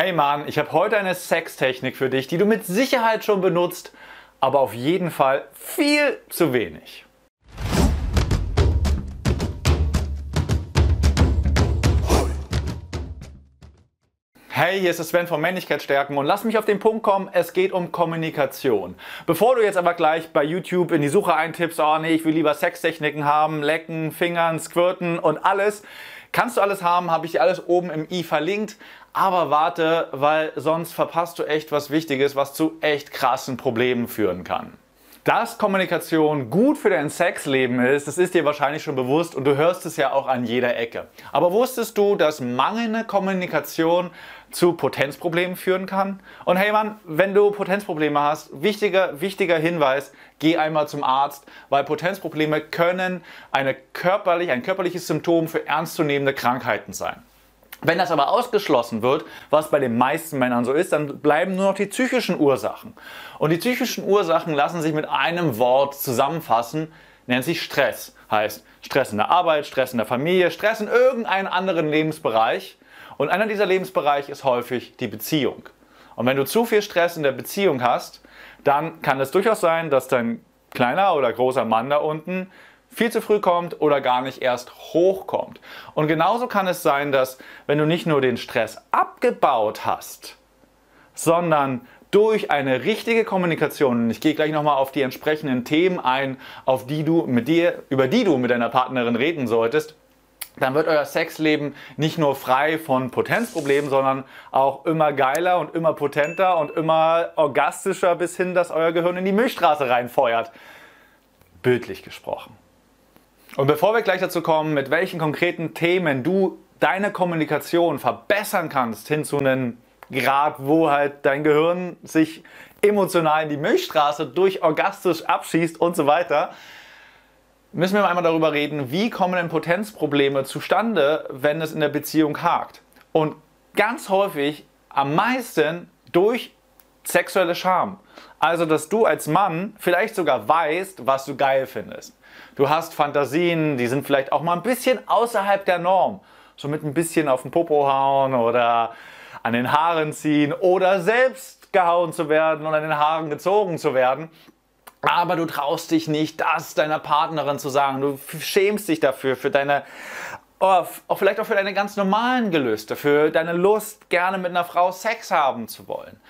Hey Mann, ich habe heute eine Sextechnik für dich, die du mit Sicherheit schon benutzt, aber auf jeden Fall viel zu wenig. Hey, hier ist Sven von Männlichkeit stärken und lass mich auf den Punkt kommen, es geht um Kommunikation. Bevor du jetzt aber gleich bei YouTube in die Suche eintippst, oh nee, ich will lieber Sextechniken haben, lecken, fingern, squirten und alles, kannst du alles haben, habe ich dir alles oben im i verlinkt. Aber warte, weil sonst verpasst du echt was Wichtiges, was zu echt krassen Problemen führen kann. Dass Kommunikation gut für dein Sexleben ist, das ist dir wahrscheinlich schon bewusst und du hörst es ja auch an jeder Ecke. Aber wusstest du, dass mangelnde Kommunikation zu Potenzproblemen führen kann? Und hey Mann, wenn du Potenzprobleme hast, wichtiger, wichtiger Hinweis, geh einmal zum Arzt, weil Potenzprobleme können eine körperlich, ein körperliches Symptom für ernstzunehmende Krankheiten sein. Wenn das aber ausgeschlossen wird, was bei den meisten Männern so ist, dann bleiben nur noch die psychischen Ursachen. Und die psychischen Ursachen lassen sich mit einem Wort zusammenfassen, nennt sich Stress. Heißt Stress in der Arbeit, Stress in der Familie, Stress in irgendeinem anderen Lebensbereich. Und einer dieser Lebensbereiche ist häufig die Beziehung. Und wenn du zu viel Stress in der Beziehung hast, dann kann es durchaus sein, dass dein kleiner oder großer Mann da unten viel zu früh kommt oder gar nicht erst hochkommt. Und genauso kann es sein, dass wenn du nicht nur den Stress abgebaut hast, sondern durch eine richtige Kommunikation, ich gehe gleich nochmal auf die entsprechenden Themen ein, auf die du mit dir, über die du mit deiner Partnerin reden solltest, dann wird euer Sexleben nicht nur frei von Potenzproblemen, sondern auch immer geiler und immer potenter und immer orgastischer bis hin, dass euer Gehirn in die Milchstraße reinfeuert. Bildlich gesprochen. Und bevor wir gleich dazu kommen, mit welchen konkreten Themen du deine Kommunikation verbessern kannst, hin zu einem Grad, wo halt dein Gehirn sich emotional in die Milchstraße durch orgastisch abschießt und so weiter, müssen wir einmal darüber reden, wie kommen denn Potenzprobleme zustande, wenn es in der Beziehung hakt. Und ganz häufig am meisten durch sexuelle Scham. Also, dass du als Mann vielleicht sogar weißt, was du geil findest. Du hast Fantasien, die sind vielleicht auch mal ein bisschen außerhalb der Norm. So mit ein bisschen auf den Popo hauen oder an den Haaren ziehen oder selbst gehauen zu werden und an den Haaren gezogen zu werden. Aber du traust dich nicht, das deiner Partnerin zu sagen. Du schämst dich dafür, für deine, oh, auch vielleicht auch für deine ganz normalen Gelüste, für deine Lust, gerne mit einer Frau Sex haben zu wollen.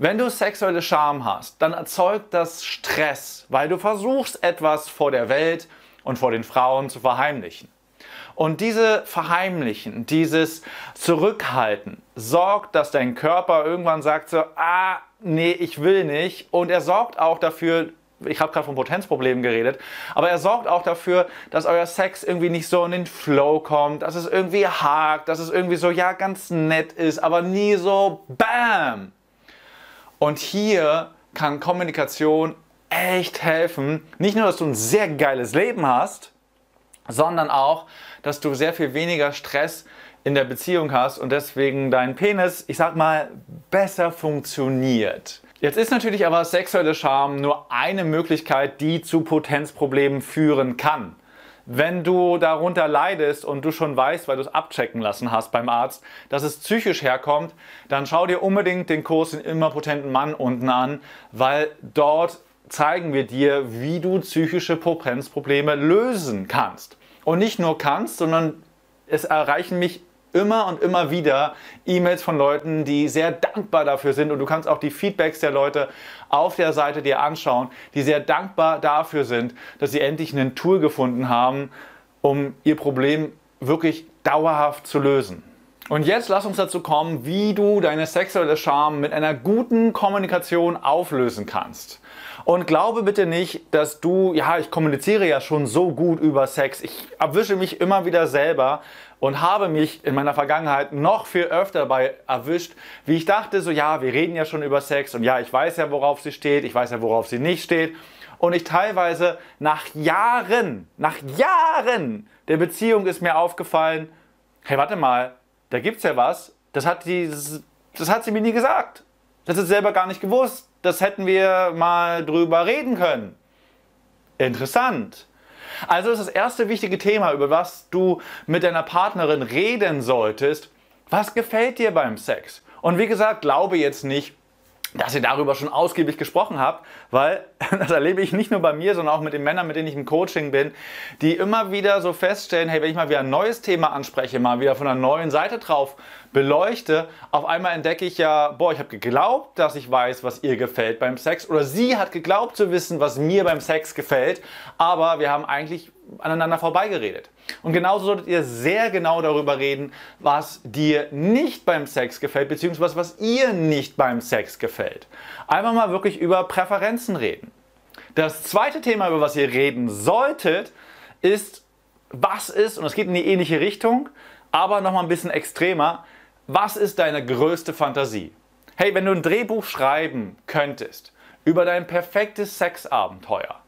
Wenn du sexuelle Scham hast, dann erzeugt das Stress, weil du versuchst etwas vor der Welt und vor den Frauen zu verheimlichen. Und diese Verheimlichen, dieses Zurückhalten sorgt, dass dein Körper irgendwann sagt so, ah, nee, ich will nicht. Und er sorgt auch dafür, ich habe gerade von Potenzproblemen geredet, aber er sorgt auch dafür, dass euer Sex irgendwie nicht so in den Flow kommt, dass es irgendwie hakt, dass es irgendwie so, ja, ganz nett ist, aber nie so BAM! Und hier kann Kommunikation echt helfen. Nicht nur, dass du ein sehr geiles Leben hast, sondern auch, dass du sehr viel weniger Stress in der Beziehung hast und deswegen dein Penis, ich sag mal, besser funktioniert. Jetzt ist natürlich aber sexuelle Scham nur eine Möglichkeit, die zu Potenzproblemen führen kann. Wenn du darunter leidest und du schon weißt, weil du es abchecken lassen hast beim Arzt, dass es psychisch herkommt, dann schau dir unbedingt den Kurs den immer potenten Mann unten an, weil dort zeigen wir dir, wie du psychische Potenzprobleme lösen kannst. Und nicht nur kannst, sondern es erreichen mich immer und immer wieder E-Mails von Leuten, die sehr dankbar dafür sind und du kannst auch die Feedbacks der Leute auf der Seite dir anschauen, die sehr dankbar dafür sind, dass sie endlich ein Tool gefunden haben, um ihr Problem wirklich dauerhaft zu lösen. Und jetzt lass uns dazu kommen, wie du deine sexuelle Scham mit einer guten Kommunikation auflösen kannst. Und glaube bitte nicht, dass du, ja, ich kommuniziere ja schon so gut über Sex. Ich erwische mich immer wieder selber und habe mich in meiner Vergangenheit noch viel öfter dabei erwischt, wie ich dachte, so, ja, wir reden ja schon über Sex und ja, ich weiß ja, worauf sie steht, ich weiß ja, worauf sie nicht steht. Und ich teilweise nach Jahren, nach Jahren der Beziehung ist mir aufgefallen, hey, warte mal, da gibt's ja was, das hat, die, das hat sie mir nie gesagt. Das ist selber gar nicht gewusst das hätten wir mal drüber reden können. Interessant. Also ist das erste wichtige Thema, über was du mit deiner Partnerin reden solltest, Was gefällt dir beim Sex? Und wie gesagt, glaube jetzt nicht, dass ihr darüber schon ausgiebig gesprochen habt, weil das erlebe ich nicht nur bei mir, sondern auch mit den Männern, mit denen ich im Coaching bin, die immer wieder so feststellen, hey, wenn ich mal wieder ein neues Thema anspreche, mal wieder von einer neuen Seite drauf beleuchte, auf einmal entdecke ich ja, boah, ich habe geglaubt, dass ich weiß, was ihr gefällt beim Sex oder sie hat geglaubt zu wissen, was mir beim Sex gefällt, aber wir haben eigentlich aneinander vorbeigeredet. Und genauso solltet ihr sehr genau darüber reden, was dir nicht beim Sex gefällt, beziehungsweise was ihr nicht beim Sex gefällt. Einfach mal wirklich über Präferenzen reden. Das zweite Thema, über was ihr reden solltet, ist, was ist, und es geht in die ähnliche Richtung, aber nochmal ein bisschen extremer, was ist deine größte Fantasie? Hey, wenn du ein Drehbuch schreiben könntest über dein perfektes Sexabenteuer,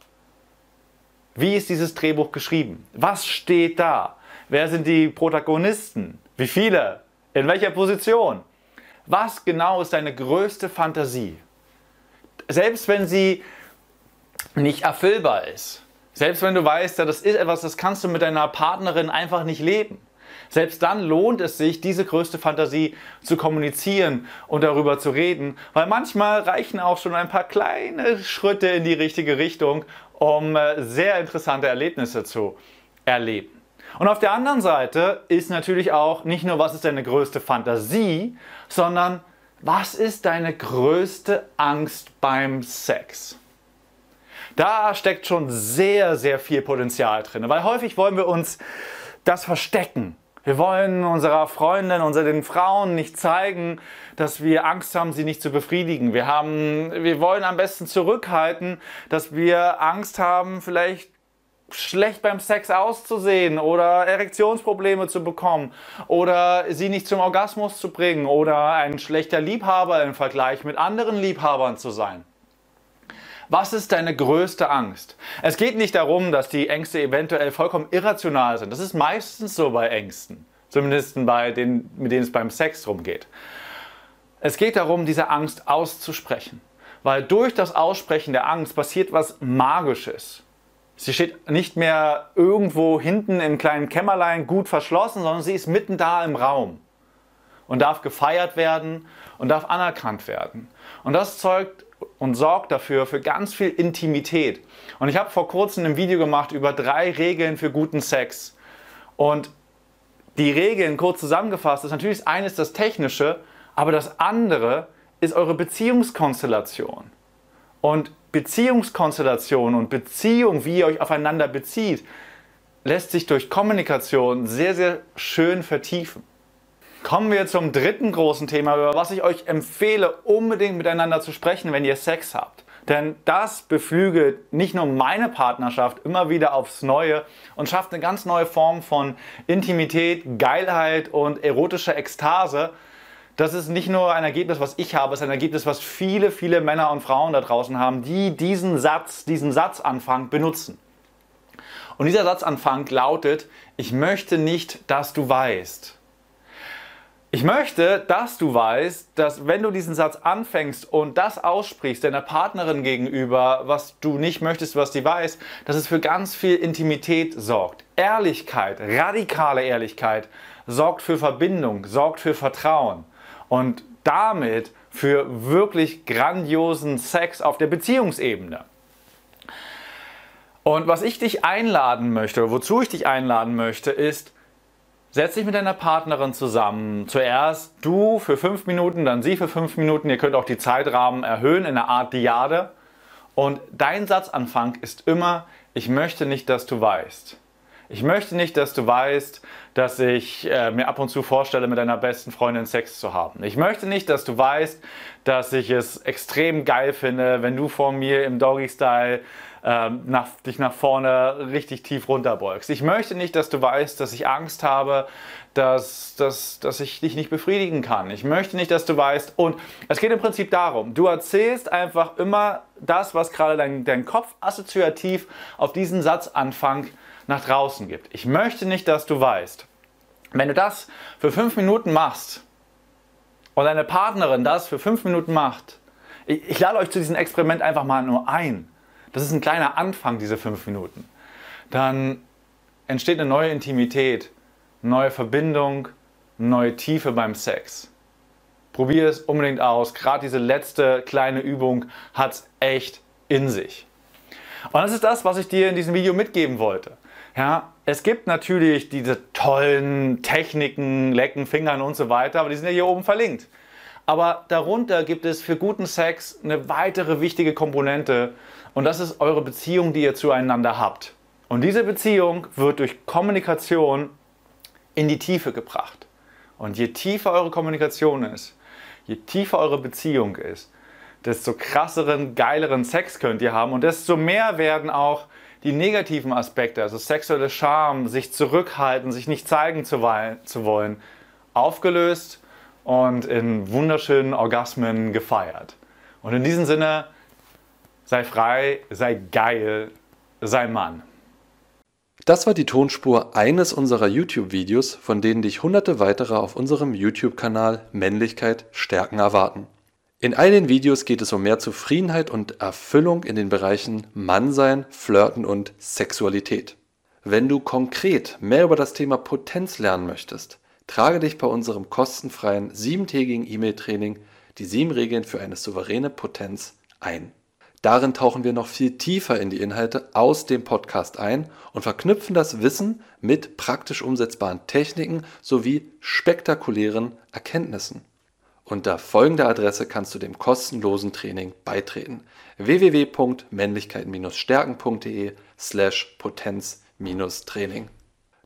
wie ist dieses Drehbuch geschrieben? Was steht da? Wer sind die Protagonisten? Wie viele? In welcher Position? Was genau ist deine größte Fantasie? Selbst wenn sie nicht erfüllbar ist, selbst wenn du weißt, das ist etwas, das kannst du mit deiner Partnerin einfach nicht leben. Selbst dann lohnt es sich, diese größte Fantasie zu kommunizieren und darüber zu reden, weil manchmal reichen auch schon ein paar kleine Schritte in die richtige Richtung, um äh, sehr interessante Erlebnisse zu erleben. Und auf der anderen Seite ist natürlich auch nicht nur, was ist deine größte Fantasie, sondern was ist deine größte Angst beim Sex? Da steckt schon sehr, sehr viel Potenzial drin, weil häufig wollen wir uns das verstecken. Wir wollen unserer Freundin, unseren Frauen nicht zeigen, dass wir Angst haben, sie nicht zu befriedigen. Wir, haben, wir wollen am besten zurückhalten, dass wir Angst haben, vielleicht schlecht beim Sex auszusehen oder Erektionsprobleme zu bekommen oder sie nicht zum Orgasmus zu bringen oder ein schlechter Liebhaber im Vergleich mit anderen Liebhabern zu sein. Was ist deine größte Angst? Es geht nicht darum, dass die Ängste eventuell vollkommen irrational sind. Das ist meistens so bei Ängsten. Zumindest bei denen, mit denen es beim Sex drum geht. Es geht darum, diese Angst auszusprechen. Weil durch das Aussprechen der Angst passiert was Magisches. Sie steht nicht mehr irgendwo hinten im kleinen Kämmerlein gut verschlossen, sondern sie ist mitten da im Raum und darf gefeiert werden und darf anerkannt werden. Und das zeugt und sorgt dafür für ganz viel Intimität. Und ich habe vor kurzem ein Video gemacht über drei Regeln für guten Sex. Und die Regeln kurz zusammengefasst ist natürlich das eine ist das Technische, aber das andere ist eure Beziehungskonstellation. Und Beziehungskonstellation und Beziehung, wie ihr euch aufeinander bezieht, lässt sich durch Kommunikation sehr, sehr schön vertiefen. Kommen wir zum dritten großen Thema, über was ich euch empfehle, unbedingt miteinander zu sprechen, wenn ihr Sex habt. Denn das beflügelt nicht nur meine Partnerschaft immer wieder aufs Neue und schafft eine ganz neue Form von Intimität, Geilheit und erotischer Ekstase. Das ist nicht nur ein Ergebnis, was ich habe, es ist ein Ergebnis, was viele, viele Männer und Frauen da draußen haben, die diesen Satz, diesen Satzanfang benutzen. Und dieser Satzanfang lautet, ich möchte nicht, dass du weißt. Ich möchte, dass du weißt, dass wenn du diesen Satz anfängst und das aussprichst deiner Partnerin gegenüber, was du nicht möchtest, was sie weiß, dass es für ganz viel Intimität sorgt. Ehrlichkeit, radikale Ehrlichkeit sorgt für Verbindung, sorgt für Vertrauen und damit für wirklich grandiosen Sex auf der Beziehungsebene. Und was ich dich einladen möchte, wozu ich dich einladen möchte, ist, Setz dich mit deiner Partnerin zusammen. Zuerst du für fünf Minuten, dann sie für fünf Minuten. Ihr könnt auch die Zeitrahmen erhöhen in einer Art Diade. Und dein Satzanfang ist immer, ich möchte nicht, dass du weißt. Ich möchte nicht, dass du weißt, dass ich äh, mir ab und zu vorstelle, mit deiner besten Freundin Sex zu haben. Ich möchte nicht, dass du weißt, dass ich es extrem geil finde, wenn du vor mir im Doggy-Style ähm, nach, dich nach vorne richtig tief runterbeugst. Ich möchte nicht, dass du weißt, dass ich Angst habe, dass, dass, dass ich dich nicht befriedigen kann. Ich möchte nicht, dass du weißt. Und es geht im Prinzip darum, du erzählst einfach immer das, was gerade dein, dein Kopf assoziativ auf diesen Satzanfang nach draußen gibt. Ich möchte nicht, dass du weißt. Wenn du das für fünf Minuten machst und deine Partnerin das für fünf Minuten macht, ich, ich lade euch zu diesem Experiment einfach mal nur ein. Das ist ein kleiner Anfang, diese fünf Minuten. Dann entsteht eine neue Intimität, eine neue Verbindung, neue Tiefe beim Sex. Probier es unbedingt aus. Gerade diese letzte kleine Übung hat es echt in sich. Und das ist das, was ich dir in diesem Video mitgeben wollte. Ja, es gibt natürlich diese tollen Techniken, Lecken, Fingern und so weiter, aber die sind ja hier oben verlinkt. Aber darunter gibt es für guten Sex eine weitere wichtige Komponente und das ist eure Beziehung, die ihr zueinander habt. Und diese Beziehung wird durch Kommunikation in die Tiefe gebracht. Und je tiefer eure Kommunikation ist, je tiefer eure Beziehung ist, desto krasseren, geileren Sex könnt ihr haben und desto mehr werden auch die negativen Aspekte, also sexuelle Scham, sich zurückhalten, sich nicht zeigen zu wollen, aufgelöst und in wunderschönen Orgasmen gefeiert. Und in diesem Sinne, sei frei, sei geil, sei Mann. Das war die Tonspur eines unserer YouTube-Videos, von denen dich hunderte weitere auf unserem YouTube-Kanal Männlichkeit stärken erwarten. In all den Videos geht es um mehr Zufriedenheit und Erfüllung in den Bereichen Mannsein, Flirten und Sexualität. Wenn du konkret mehr über das Thema Potenz lernen möchtest, trage dich bei unserem kostenfreien siebentägigen E-Mail-Training die sieben Regeln für eine souveräne Potenz ein. Darin tauchen wir noch viel tiefer in die Inhalte aus dem Podcast ein und verknüpfen das Wissen mit praktisch umsetzbaren Techniken sowie spektakulären Erkenntnissen. Unter folgender Adresse kannst du dem kostenlosen Training beitreten: www.männlichkeit-stärken.de slash Potenz-Training.